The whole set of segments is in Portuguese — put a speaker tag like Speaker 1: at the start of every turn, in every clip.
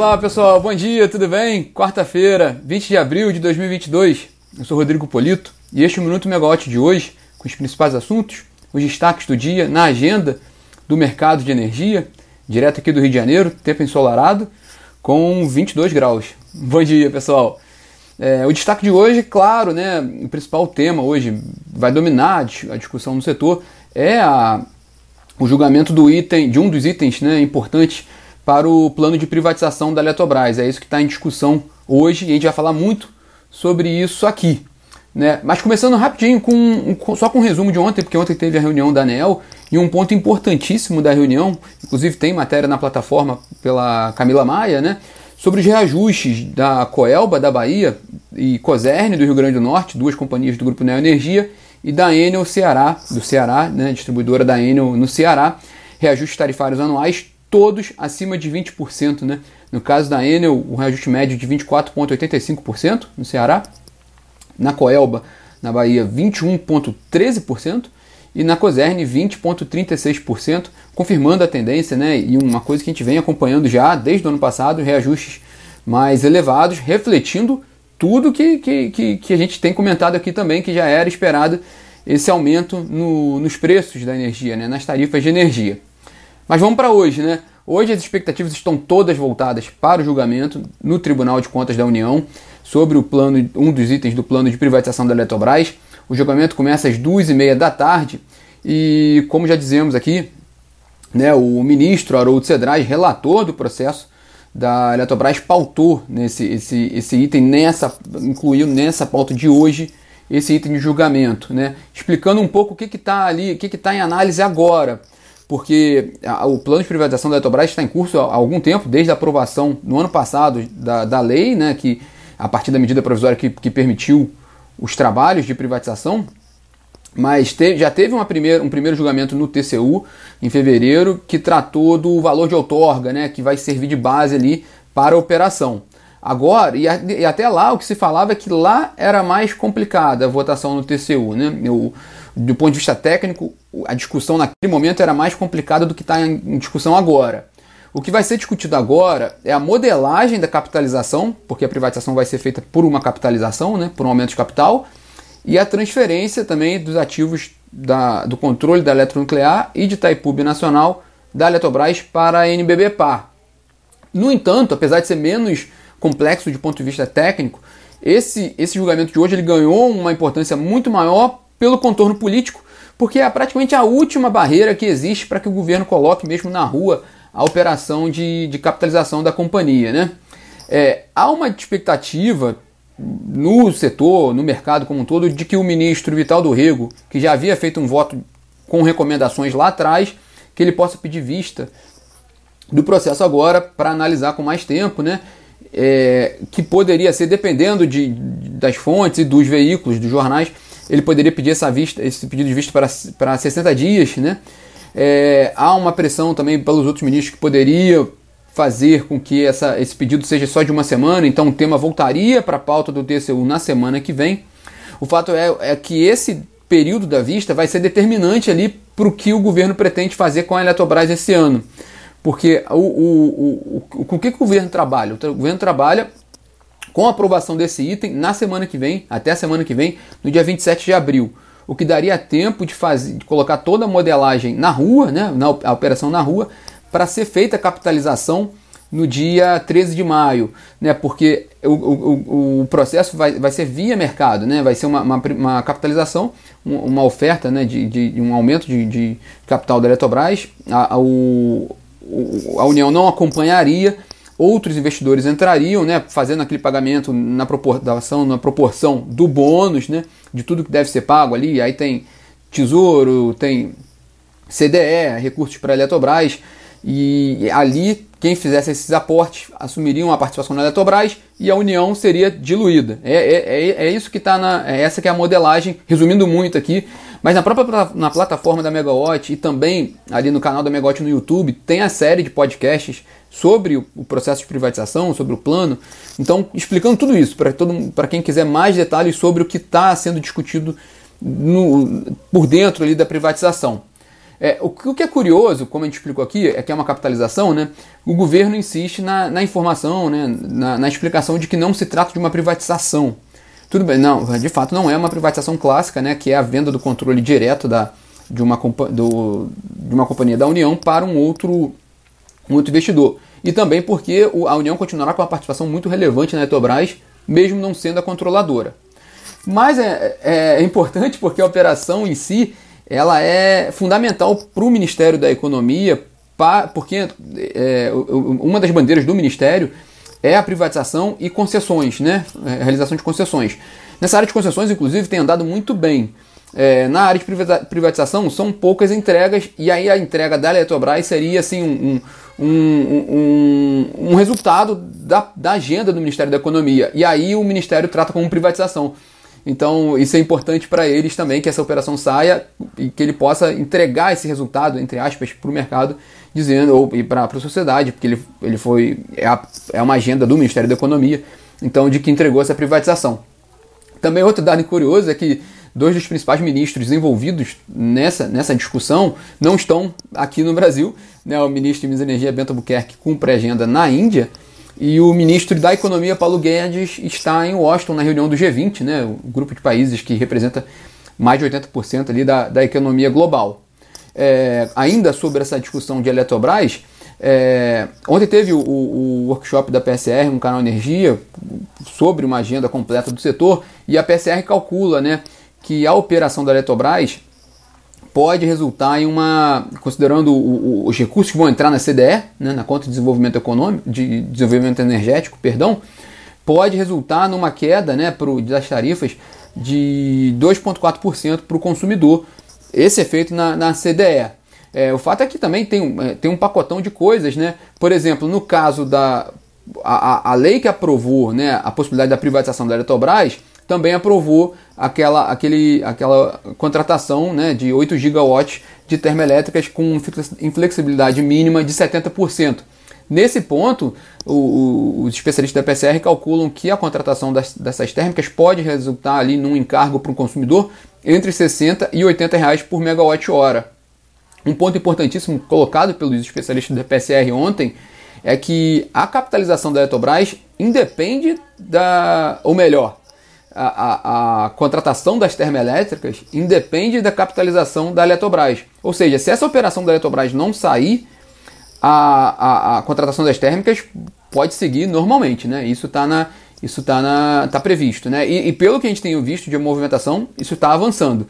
Speaker 1: Olá pessoal, bom dia, tudo bem? Quarta-feira, 20 de abril de 2022. Eu sou Rodrigo Polito e este é o Minuto Megawatt de hoje, com os principais assuntos, os destaques do dia na agenda do mercado de energia, direto aqui do Rio de Janeiro, tempo ensolarado, com 22 graus. Bom dia pessoal. É, o destaque de hoje, claro, né, o principal tema hoje vai dominar a discussão no setor é a, o julgamento do item, de um dos itens né, importantes para o plano de privatização da Eletrobras. É isso que está em discussão hoje e a gente vai falar muito sobre isso aqui. Né? Mas começando rapidinho, com, só com um resumo de ontem, porque ontem teve a reunião da ANEL e um ponto importantíssimo da reunião, inclusive tem matéria na plataforma pela Camila Maia, né? sobre os reajustes da Coelba da Bahia e Coserne do Rio Grande do Norte, duas companhias do Grupo Neo Energia, e da Enel Ceará, do Ceará, né, distribuidora da Enel no Ceará, reajustes tarifários anuais todos acima de 20%. Né? No caso da Enel, o reajuste médio de 24,85% no Ceará. Na Coelba, na Bahia, 21,13%. E na Coserne, 20,36%, confirmando a tendência, né? E uma coisa que a gente vem acompanhando já desde o ano passado, reajustes mais elevados, refletindo tudo que, que, que, que a gente tem comentado aqui também, que já era esperado esse aumento no, nos preços da energia, né? nas tarifas de energia. Mas vamos para hoje, né? Hoje as expectativas estão todas voltadas para o julgamento no Tribunal de Contas da União sobre o plano, um dos itens do plano de privatização da Eletrobras. O julgamento começa às duas e meia da tarde e, como já dizemos aqui, né, o ministro Haroldo Cedrais, relator do processo da Eletrobras, pautou nesse, esse, esse item, nessa, incluiu nessa pauta de hoje esse item de julgamento, né, explicando um pouco o que está ali, o que está em análise agora porque o plano de privatização da Eletrobras está em curso há algum tempo, desde a aprovação no ano passado da, da lei, né, que a partir da medida provisória que, que permitiu os trabalhos de privatização, mas já teve uma primeira, um primeiro julgamento no TCU em fevereiro que tratou do valor de outorga, né, que vai servir de base ali para a operação. Agora, e, a, e, até lá o que se falava é que lá era mais complicada a votação no TCU. Né? O, do ponto de vista técnico, a discussão naquele momento era mais complicada do que está em, discussão agora. O que vai ser discutido agora é a modelagem da capitalização, porque a privatização vai ser feita por uma capitalização, né, por um aumento de capital, e a transferência também dos ativos da, do controle da eletronuclear e de Itaipu Nacional da Eletrobras para a NBB Par. No entanto, apesar de ser menos complexo de ponto de vista técnico, esse, esse julgamento de hoje ele ganhou uma importância muito maior pelo contorno político, porque é praticamente a última barreira que existe para que o governo coloque mesmo na rua a operação de, de capitalização da companhia. Né? É, há uma expectativa no setor, no mercado como um todo, de que o ministro Vital do Rego, que já havia feito um voto com recomendações lá atrás, que ele possa pedir vista do processo agora para analisar com mais tempo, né? É, que poderia ser, dependendo de, das fontes e dos veículos, dos jornais, ele poderia pedir essa vista, esse pedido de vista para, para 60 dias, né? É, há uma pressão também pelos outros ministros que poderia fazer com que essa, esse pedido seja só de uma semana, então o tema voltaria para a pauta do TCU na semana que vem. O fato é, é que esse período da vista vai ser determinante ali para o que o governo pretende fazer com a Eletrobras esse ano. Porque o, o, o, o, com o que, que o governo trabalha? O governo trabalha com a aprovação desse item na semana que vem, até a semana que vem, no dia 27 de abril. O que daria tempo de, fazer, de colocar toda a modelagem na rua, né, na a operação na rua, para ser feita a capitalização no dia 13 de maio, né, porque o, o, o processo vai, vai ser via mercado, né, vai ser uma, uma, uma capitalização, uma oferta né, de, de um aumento de, de capital da Eletrobras, a, a, o, a União não acompanharia, outros investidores entrariam, né, fazendo aquele pagamento na proporção, na proporção do bônus, né, de tudo que deve ser pago ali. Aí tem Tesouro, tem CDE, recursos para a Eletrobras, e ali quem fizesse esses aportes assumiria uma participação na Eletrobras e a União seria diluída. É, é, é, é isso que está na. É essa que é a modelagem, resumindo muito aqui. Mas na própria na plataforma da Megawatt e também ali no canal da Megawatt no YouTube tem a série de podcasts sobre o, processo de privatização, sobre o plano. Então, explicando tudo isso para quem quiser mais detalhes sobre o que está sendo discutido no, por dentro ali da privatização. É, o, o, que é curioso, como a gente explicou aqui, é que é uma capitalização, né? O governo insiste na, na informação, né? Na, na, explicação de que não se trata de uma privatização. Tudo bem, não, de fato não é uma privatização clássica, né? Que é a venda do controle direto da, de, uma, do, de uma companhia da União para um outro, um outro investidor. E também porque a União continuará com uma participação muito relevante na Eletrobras, mesmo não sendo a controladora. Mas é, é, é importante porque a operação em si ela é fundamental para o Ministério da Economia, porque é, uma das bandeiras do Ministério é a privatização e concessões, né? É, a realização de concessões. Nessa área de concessões, inclusive, tem andado muito bem. É, na área de privatização são poucas entregas e aí a entrega da Eletrobras seria assim um, um, um, um, resultado da, da agenda do Ministério da Economia e aí o Ministério trata como privatização. Então, isso é importante para eles também, que essa operação saia e que ele possa entregar esse resultado, entre aspas, para o mercado, dizendo, ou para a sociedade, porque ele, ele foi. É, a, é uma agenda do Ministério da Economia, então, de que entregou essa privatização. Também outro dado curioso é que dois dos principais ministros envolvidos nessa, nessa discussão não estão aqui no Brasil. Né? O ministro de Minas e Energia, Bento Albuquerque, cumpre agenda na Índia e o ministro da Economia, Paulo Guedes, está em Washington na reunião do G20, né, o grupo de países que representa mais de 80% ali da, da economia global. É, ainda sobre essa discussão de Eletrobras, é, ontem teve o, o, workshop da PSR, um canal Energia, sobre uma agenda completa do setor, e a PSR calcula né, que a operação da Eletrobras pode resultar em uma, considerando o, o, os recursos que vão entrar na CDE, né, na conta de desenvolvimento econômico, de desenvolvimento energético, perdão, pode resultar numa queda né, pro, das tarifas de 2,4% para o consumidor. Esse efeito na, na CDE. É, o fato é que também tem, é, tem um pacotão de coisas, né? Por exemplo, no caso da a, a lei que aprovou né, a possibilidade da privatização da Eletrobras, também aprovou aquela, aquele, aquela contratação né, de 8 gigawatts de termoelétricas com inflexibilidade mínima de 70%. Nesse ponto, o, o, os especialistas da PCR calculam que a contratação das, dessas térmicas pode resultar ali num encargo para o consumidor entre 60 e 80 reais por megawatt-hora. Um ponto importantíssimo colocado pelos especialistas da PCR ontem é que a capitalização da Eletrobras independe da, ou melhor, a, a, a, contratação das termoelétricas independe da capitalização da Eletrobras. Ou seja, se essa operação da Eletrobras não sair, a, a, contratação das térmicas pode seguir normalmente, né? Isso está na isso tá na tá previsto, né? E, e, pelo que a gente tem visto de movimentação, isso está avançando.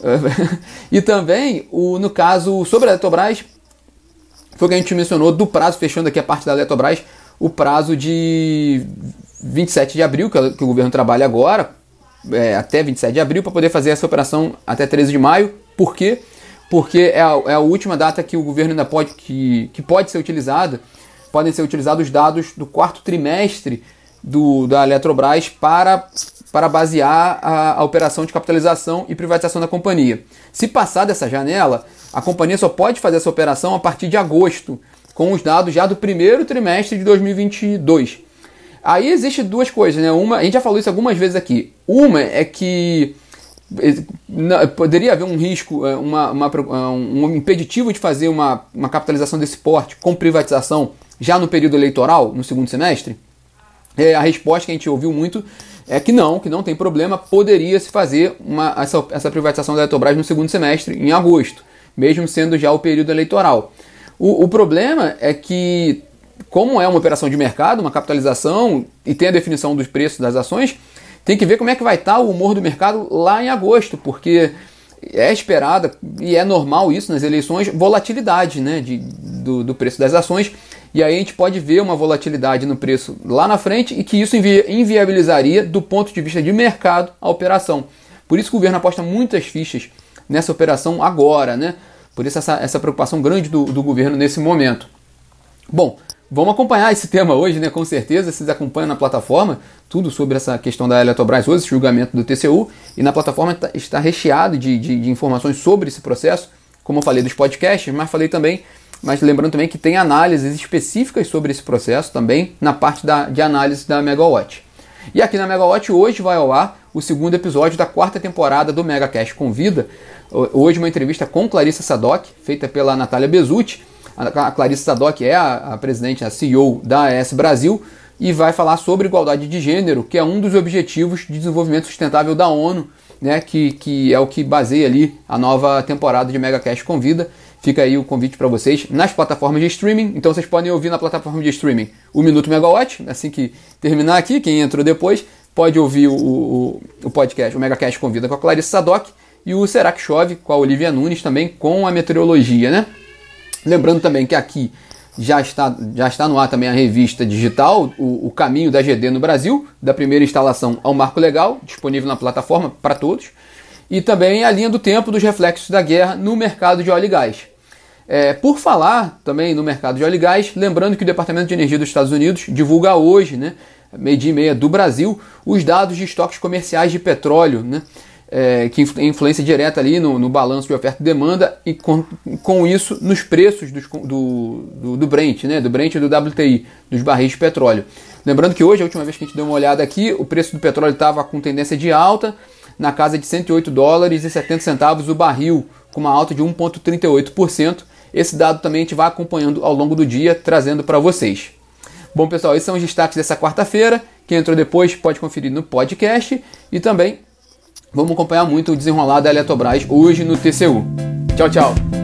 Speaker 1: e também, o, no caso sobre a Eletrobras, foi o que a gente mencionou do prazo, fechando aqui a parte da Eletrobras, o prazo de 27 de abril, que, que o governo trabalha agora, é, até 27 de abril, para poder fazer essa operação até 13 de maio. Por quê? Porque é a, é a última data que o governo ainda pode, que, que pode ser utilizada, podem ser utilizados os dados do quarto trimestre do, da Eletrobras para, para basear a, a operação de capitalização e privatização da companhia. Se passar dessa janela, a companhia só pode fazer essa operação a partir de agosto, com os dados já do primeiro trimestre de 2022. Aí existe duas coisas, né? Uma, a gente já falou isso algumas vezes aqui. Uma é que poderia haver um risco, é, uma, uma, é, um impeditivo de fazer uma, uma capitalização desse porte com privatização já no período eleitoral, no segundo semestre? É, a resposta que a gente ouviu muito é que não, que não tem problema, poderia se fazer uma, essa, essa privatização da Eletrobras no segundo semestre, em agosto, mesmo sendo já o período eleitoral. O, o problema é que como é uma operação de mercado, uma capitalização e tem a definição dos preços das ações, tem que ver como é que vai estar o humor do mercado lá em agosto, porque é esperada e é normal isso nas eleições, volatilidade né, de, do, do preço das ações. E aí a gente pode ver uma volatilidade no preço lá na frente e que isso invi inviabilizaria, do ponto de vista de mercado, a operação. Por isso o governo aposta muitas fichas nessa operação agora, né? Por isso essa, essa preocupação grande do, do governo nesse momento. Bom, Vamos acompanhar esse tema hoje, né? Com certeza, vocês acompanham na plataforma tudo sobre essa questão da Eletrobras hoje, esse julgamento do TCU, e na plataforma tá, está recheado de, de, de, informações sobre esse processo, como eu falei dos podcasts, mas falei também, mas lembrando também que tem análises específicas sobre esse processo também na parte da, de análise da Megawatt. E aqui na Megawatt hoje vai ao ar o segundo episódio da quarta temporada do MegaCast Convida, Hoje uma entrevista com Clarissa Sadoc, feita pela Natália Bezutti. A Clarissa Sadoc é a, a presidente, a CEO da AS Brasil e vai falar sobre igualdade de gênero, que é um dos objetivos de desenvolvimento sustentável da ONU, né, que, que é o que baseia ali a nova temporada de Mega Cash Convida. Fica aí o convite para vocês nas plataformas de streaming. Então vocês podem ouvir na plataforma de streaming o Minuto Megawatt. Assim que terminar aqui, quem entrou depois pode ouvir o, o, o podcast, o Megacast Convida com a Clarice Sadoc e o Será que Chove com a Olivia Nunes também com a meteorologia, né? Lembrando também que aqui já está, já está no ar também a revista digital, o, o, Caminho da GD no Brasil, da primeira instalação ao marco legal, disponível na plataforma para todos, e também a linha do tempo dos reflexos da guerra no mercado de óleo e gás. É, por falar também no mercado de óleo e gás, lembrando que o Departamento de Energia dos Estados Unidos divulga hoje, né, meio dia e meia do Brasil, os dados de estoques comerciais de petróleo, né, é, que influência direta ali no, no, balanço de oferta e demanda e com, com isso nos preços dos, do, do, do, Brent, né, do Brent e do WTI, dos barris de petróleo. Lembrando que hoje, a última vez que a gente deu uma olhada aqui, o preço do petróleo estava com tendência de alta, na casa de 108 dólares e 70 centavos o barril, com uma alta de 1,38%. Esse dado também a gente vai acompanhando ao longo do dia, trazendo para vocês. Bom, pessoal, esses são os destaques dessa quarta-feira. Quem entrou depois pode conferir no podcast e também vamos acompanhar muito o desenrolar da Eletrobras hoje no TCU. Tchau, tchau.